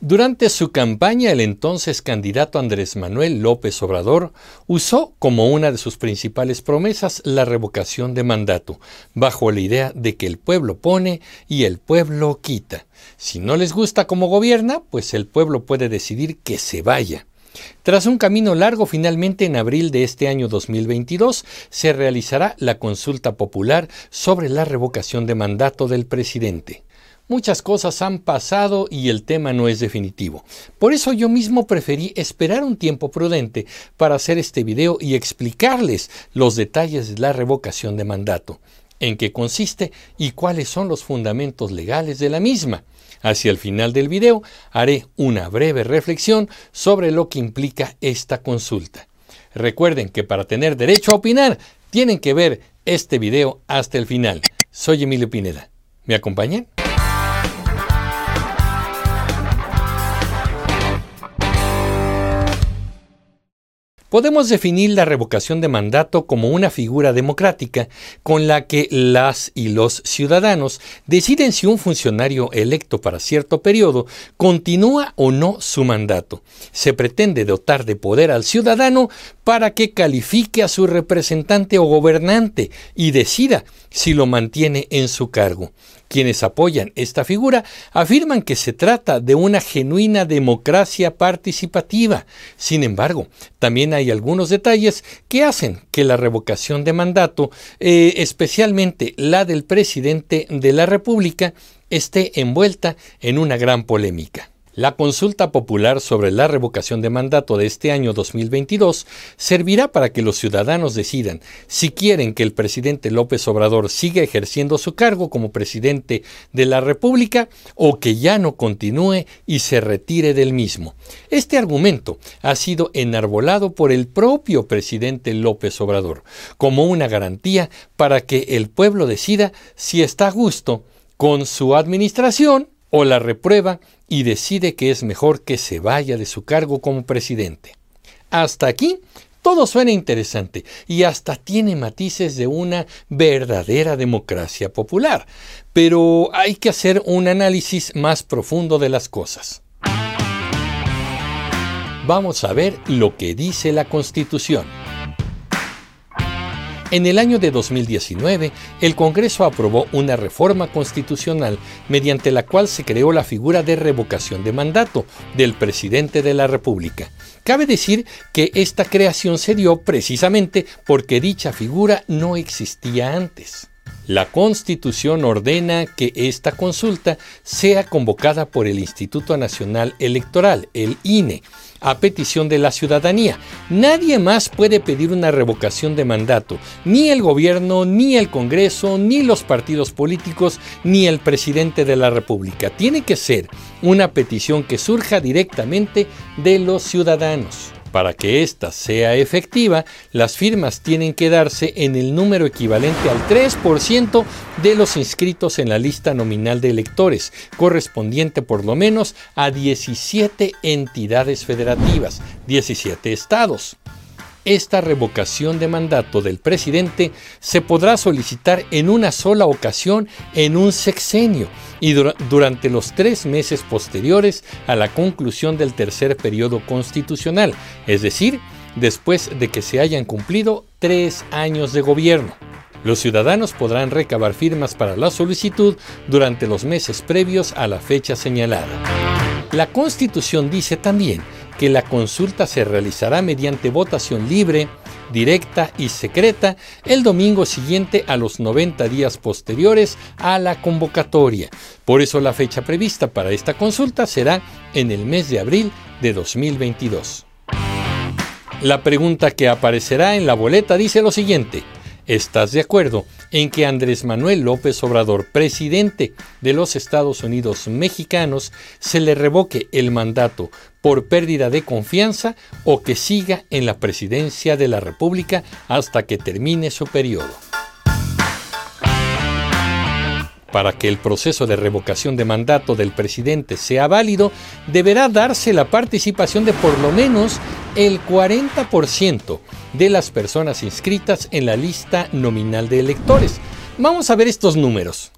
Durante su campaña, el entonces candidato Andrés Manuel López Obrador usó como una de sus principales promesas la revocación de mandato, bajo la idea de que el pueblo pone y el pueblo quita. Si no les gusta cómo gobierna, pues el pueblo puede decidir que se vaya. Tras un camino largo, finalmente en abril de este año 2022 se realizará la consulta popular sobre la revocación de mandato del presidente. Muchas cosas han pasado y el tema no es definitivo. Por eso yo mismo preferí esperar un tiempo prudente para hacer este video y explicarles los detalles de la revocación de mandato, en qué consiste y cuáles son los fundamentos legales de la misma. Hacia el final del video haré una breve reflexión sobre lo que implica esta consulta. Recuerden que para tener derecho a opinar tienen que ver este video hasta el final. Soy Emilio Pineda. ¿Me acompañan? Podemos definir la revocación de mandato como una figura democrática con la que las y los ciudadanos deciden si un funcionario electo para cierto periodo continúa o no su mandato. Se pretende dotar de poder al ciudadano para que califique a su representante o gobernante y decida si lo mantiene en su cargo. Quienes apoyan esta figura afirman que se trata de una genuina democracia participativa. Sin embargo, también hay algunos detalles que hacen que la revocación de mandato, eh, especialmente la del presidente de la República, esté envuelta en una gran polémica. La consulta popular sobre la revocación de mandato de este año 2022 servirá para que los ciudadanos decidan si quieren que el presidente López Obrador siga ejerciendo su cargo como presidente de la República o que ya no continúe y se retire del mismo. Este argumento ha sido enarbolado por el propio presidente López Obrador como una garantía para que el pueblo decida si está a gusto con su administración o la reprueba y decide que es mejor que se vaya de su cargo como presidente. Hasta aquí todo suena interesante y hasta tiene matices de una verdadera democracia popular, pero hay que hacer un análisis más profundo de las cosas. Vamos a ver lo que dice la Constitución. En el año de 2019, el Congreso aprobó una reforma constitucional mediante la cual se creó la figura de revocación de mandato del presidente de la República. Cabe decir que esta creación se dio precisamente porque dicha figura no existía antes. La Constitución ordena que esta consulta sea convocada por el Instituto Nacional Electoral, el INE, a petición de la ciudadanía. Nadie más puede pedir una revocación de mandato, ni el gobierno, ni el Congreso, ni los partidos políticos, ni el presidente de la República. Tiene que ser una petición que surja directamente de los ciudadanos. Para que ésta sea efectiva, las firmas tienen que darse en el número equivalente al 3% de los inscritos en la lista nominal de electores, correspondiente por lo menos a 17 entidades federativas, 17 estados esta revocación de mandato del presidente se podrá solicitar en una sola ocasión en un sexenio y durante los tres meses posteriores a la conclusión del tercer periodo constitucional, es decir, después de que se hayan cumplido tres años de gobierno. Los ciudadanos podrán recabar firmas para la solicitud durante los meses previos a la fecha señalada. La Constitución dice también que la consulta se realizará mediante votación libre, directa y secreta el domingo siguiente a los 90 días posteriores a la convocatoria. Por eso la fecha prevista para esta consulta será en el mes de abril de 2022. La pregunta que aparecerá en la boleta dice lo siguiente. ¿Estás de acuerdo en que Andrés Manuel López Obrador, presidente de los Estados Unidos mexicanos, se le revoque el mandato por pérdida de confianza o que siga en la presidencia de la República hasta que termine su periodo? Para que el proceso de revocación de mandato del presidente sea válido, deberá darse la participación de por lo menos el 40% de las personas inscritas en la lista nominal de electores. Vamos a ver estos números.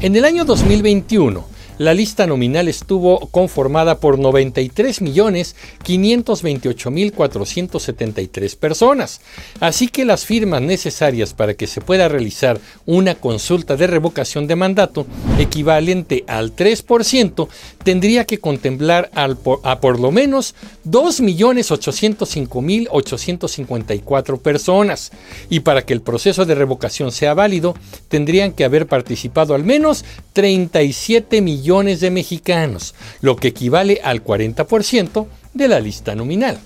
En el año 2021, la lista nominal estuvo conformada por 93.528.473 personas. Así que las firmas necesarias para que se pueda realizar una consulta de revocación de mandato equivalente al 3% tendría que contemplar al a por lo menos 2.805.854 personas. Y para que el proceso de revocación sea válido, tendrían que haber participado al menos 37 millones de mexicanos, lo que equivale al 40% de la lista nominal.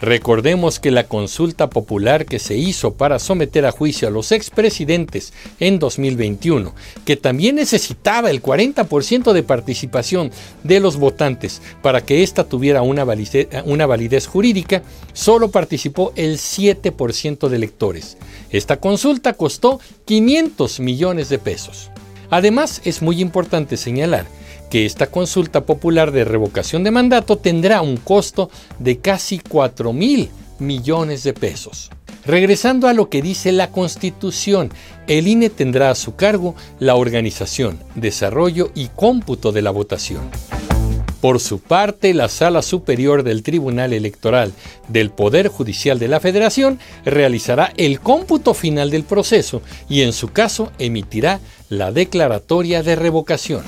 Recordemos que la consulta popular que se hizo para someter a juicio a los expresidentes en 2021, que también necesitaba el 40% de participación de los votantes para que ésta tuviera una validez, jurídica, solo participó el 7% de electores. Esta consulta costó 500 millones de pesos. Además, es muy importante señalar que esta consulta popular de revocación de mandato tendrá un costo de casi 4 mil millones de pesos. Regresando a lo que dice la Constitución, el INE tendrá a su cargo la organización, desarrollo y cómputo de la votación. Por su parte, la Sala Superior del Tribunal Electoral del Poder Judicial de la Federación realizará el cómputo final del proceso y en su caso emitirá la declaratoria de revocación.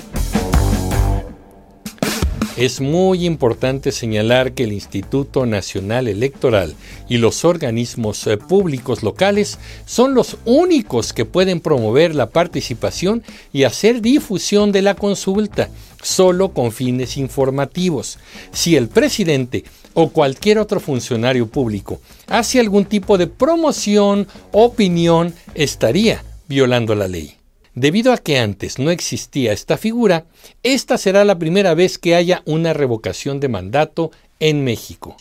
Es muy importante señalar que el Instituto Nacional Electoral y los organismos eh, públicos locales son los únicos que pueden promover la participación y hacer difusión de la consulta, solo con fines informativos. Si el presidente o cualquier otro funcionario público hace algún tipo de promoción, opinión, estaría violando la ley. Debido a que antes no existía esta figura, esta será la primera vez que haya una revocación de mandato en México.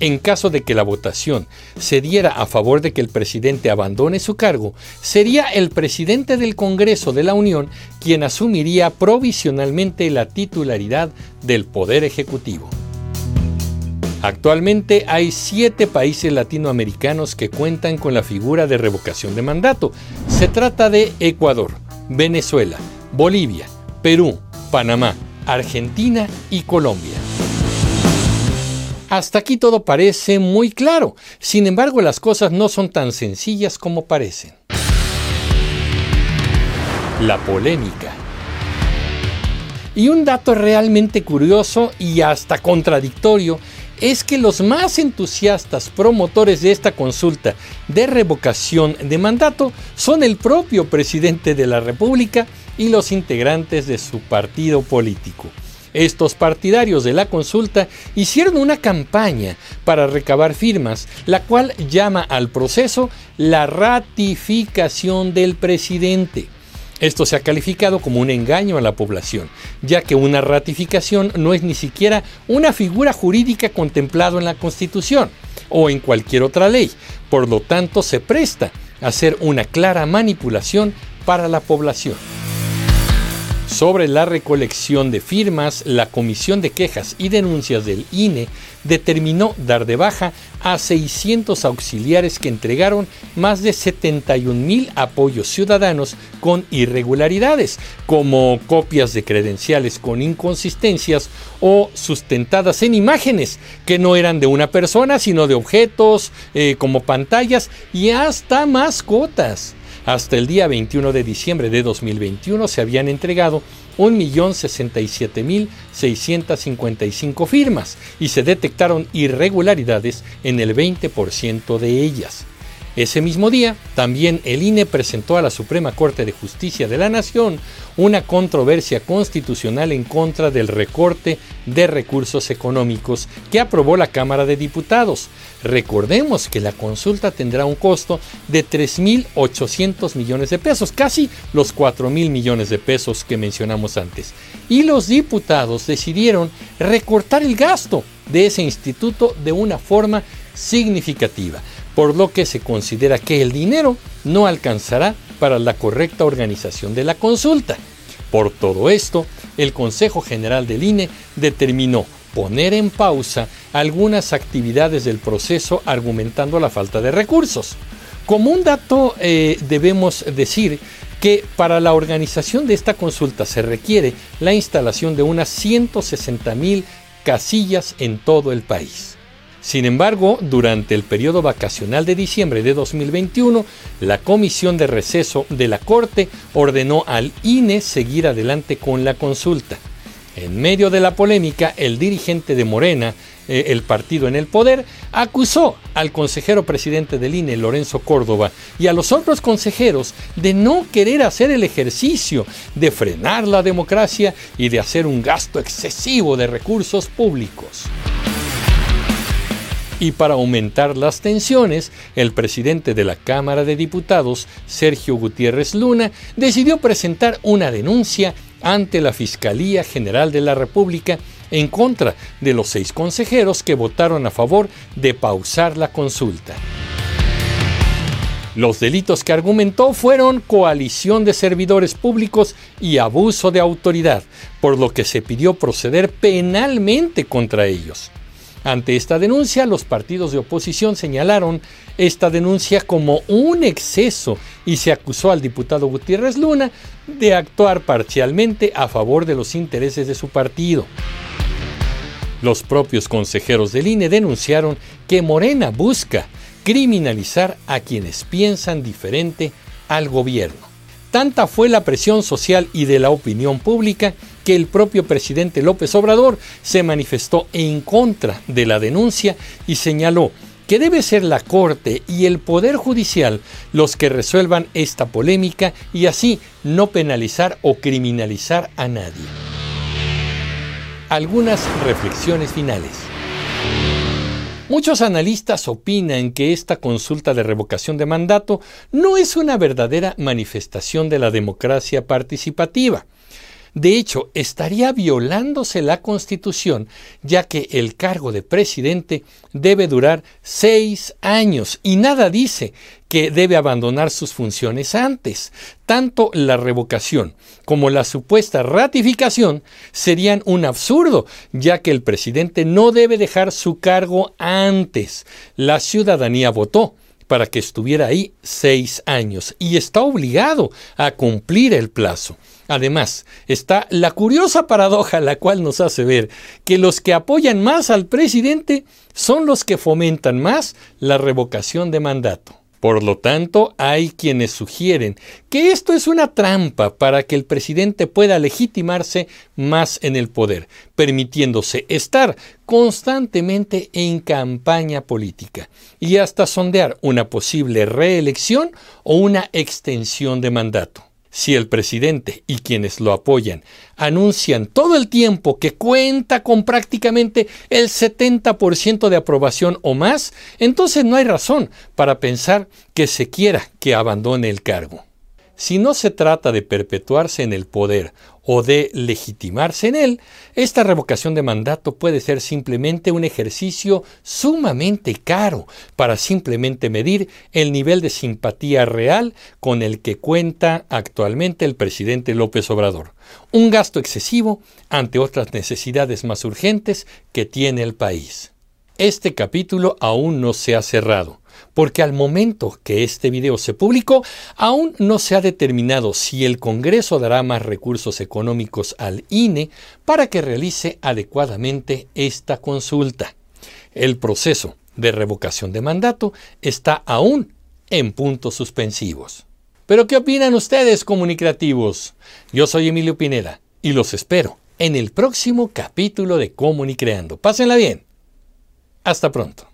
En caso de que la votación se diera a favor de que el presidente abandone su cargo, sería el presidente del Congreso de la Unión quien asumiría provisionalmente la titularidad del Poder Ejecutivo. Actualmente hay siete países latinoamericanos que cuentan con la figura de revocación de mandato. Se trata de Ecuador, Venezuela, Bolivia, Perú, Panamá, Argentina y Colombia. Hasta aquí todo parece muy claro, sin embargo las cosas no son tan sencillas como parecen. La polémica. Y un dato realmente curioso y hasta contradictorio es que los más entusiastas promotores de esta consulta de revocación de mandato son el propio presidente de la República y los integrantes de su partido político. Estos partidarios de la consulta hicieron una campaña para recabar firmas, la cual llama al proceso la ratificación del presidente. Esto se ha calificado como un engaño a la población, ya que una ratificación no es ni siquiera una figura jurídica contemplada en la Constitución o en cualquier otra ley, por lo tanto se presta a ser una clara manipulación para la población. Sobre la recolección de firmas, la Comisión de Quejas y Denuncias del INE determinó dar de baja a 600 auxiliares que entregaron más de 71 mil apoyos ciudadanos con irregularidades, como copias de credenciales con inconsistencias o sustentadas en imágenes que no eran de una persona, sino de objetos eh, como pantallas y hasta mascotas. Hasta el día 21 de diciembre de 2021 se habían entregado 1.067.655 firmas y se detectaron irregularidades en el 20% de ellas. Ese mismo día, también el INE presentó a la Suprema Corte de Justicia de la Nación una controversia constitucional en contra del recorte de recursos económicos que aprobó la Cámara de Diputados. Recordemos que la consulta tendrá un costo de 3.800 millones de pesos, casi los 4.000 millones de pesos que mencionamos antes. Y los diputados decidieron recortar el gasto de ese instituto de una forma significativa por lo que se considera que el dinero no alcanzará para la correcta organización de la consulta. Por todo esto, el Consejo General del INE determinó poner en pausa algunas actividades del proceso argumentando la falta de recursos. Como un dato eh, debemos decir que para la organización de esta consulta se requiere la instalación de unas 160 mil casillas en todo el país. Sin embargo, durante el periodo vacacional de diciembre de 2021, la Comisión de Receso de la Corte ordenó al INE seguir adelante con la consulta. En medio de la polémica, el dirigente de Morena, eh, el partido en el poder, acusó al consejero presidente del INE, Lorenzo Córdoba, y a los otros consejeros de no querer hacer el ejercicio de frenar la democracia y de hacer un gasto excesivo de recursos públicos. Y para aumentar las tensiones, el presidente de la Cámara de Diputados, Sergio Gutiérrez Luna, decidió presentar una denuncia ante la Fiscalía General de la República en contra de los seis consejeros que votaron a favor de pausar la consulta. Los delitos que argumentó fueron coalición de servidores públicos y abuso de autoridad, por lo que se pidió proceder penalmente contra ellos. Ante esta denuncia, los partidos de oposición señalaron esta denuncia como un exceso y se acusó al diputado Gutiérrez Luna de actuar parcialmente a favor de los intereses de su partido. Los propios consejeros del INE denunciaron que Morena busca criminalizar a quienes piensan diferente al gobierno. Tanta fue la presión social y de la opinión pública que el propio presidente López Obrador se manifestó en contra de la denuncia y señaló que debe ser la Corte y el Poder Judicial los que resuelvan esta polémica y así no penalizar o criminalizar a nadie. Algunas reflexiones finales. Muchos analistas opinan que esta consulta de revocación de mandato no es una verdadera manifestación de la democracia participativa. De hecho, estaría violándose la Constitución, ya que el cargo de presidente debe durar seis años y nada dice que debe abandonar sus funciones antes. Tanto la revocación como la supuesta ratificación serían un absurdo, ya que el presidente no debe dejar su cargo antes. La ciudadanía votó para que estuviera ahí seis años y está obligado a cumplir el plazo. Además, está la curiosa paradoja la cual nos hace ver que los que apoyan más al presidente son los que fomentan más la revocación de mandato. Por lo tanto, hay quienes sugieren que esto es una trampa para que el presidente pueda legitimarse más en el poder, permitiéndose estar constantemente en campaña política y hasta sondear una posible reelección o una extensión de mandato. Si el presidente y quienes lo apoyan anuncian todo el tiempo que cuenta con prácticamente el 70% de aprobación o más, entonces no hay razón para pensar que se quiera que abandone el cargo. Si no se trata de perpetuarse en el poder o de legitimarse en él, esta revocación de mandato puede ser simplemente un ejercicio sumamente caro para simplemente medir el nivel de simpatía real con el que cuenta actualmente el presidente López Obrador. Un gasto excesivo ante otras necesidades más urgentes que tiene el país. Este capítulo aún no se ha cerrado porque al momento que este video se publicó, aún no se ha determinado si el Congreso dará más recursos económicos al INE para que realice adecuadamente esta consulta. El proceso de revocación de mandato está aún en puntos suspensivos. Pero ¿qué opinan ustedes, comunicativos? Yo soy Emilio Pineda y los espero en el próximo capítulo de Comunicreando. Pásenla bien. Hasta pronto.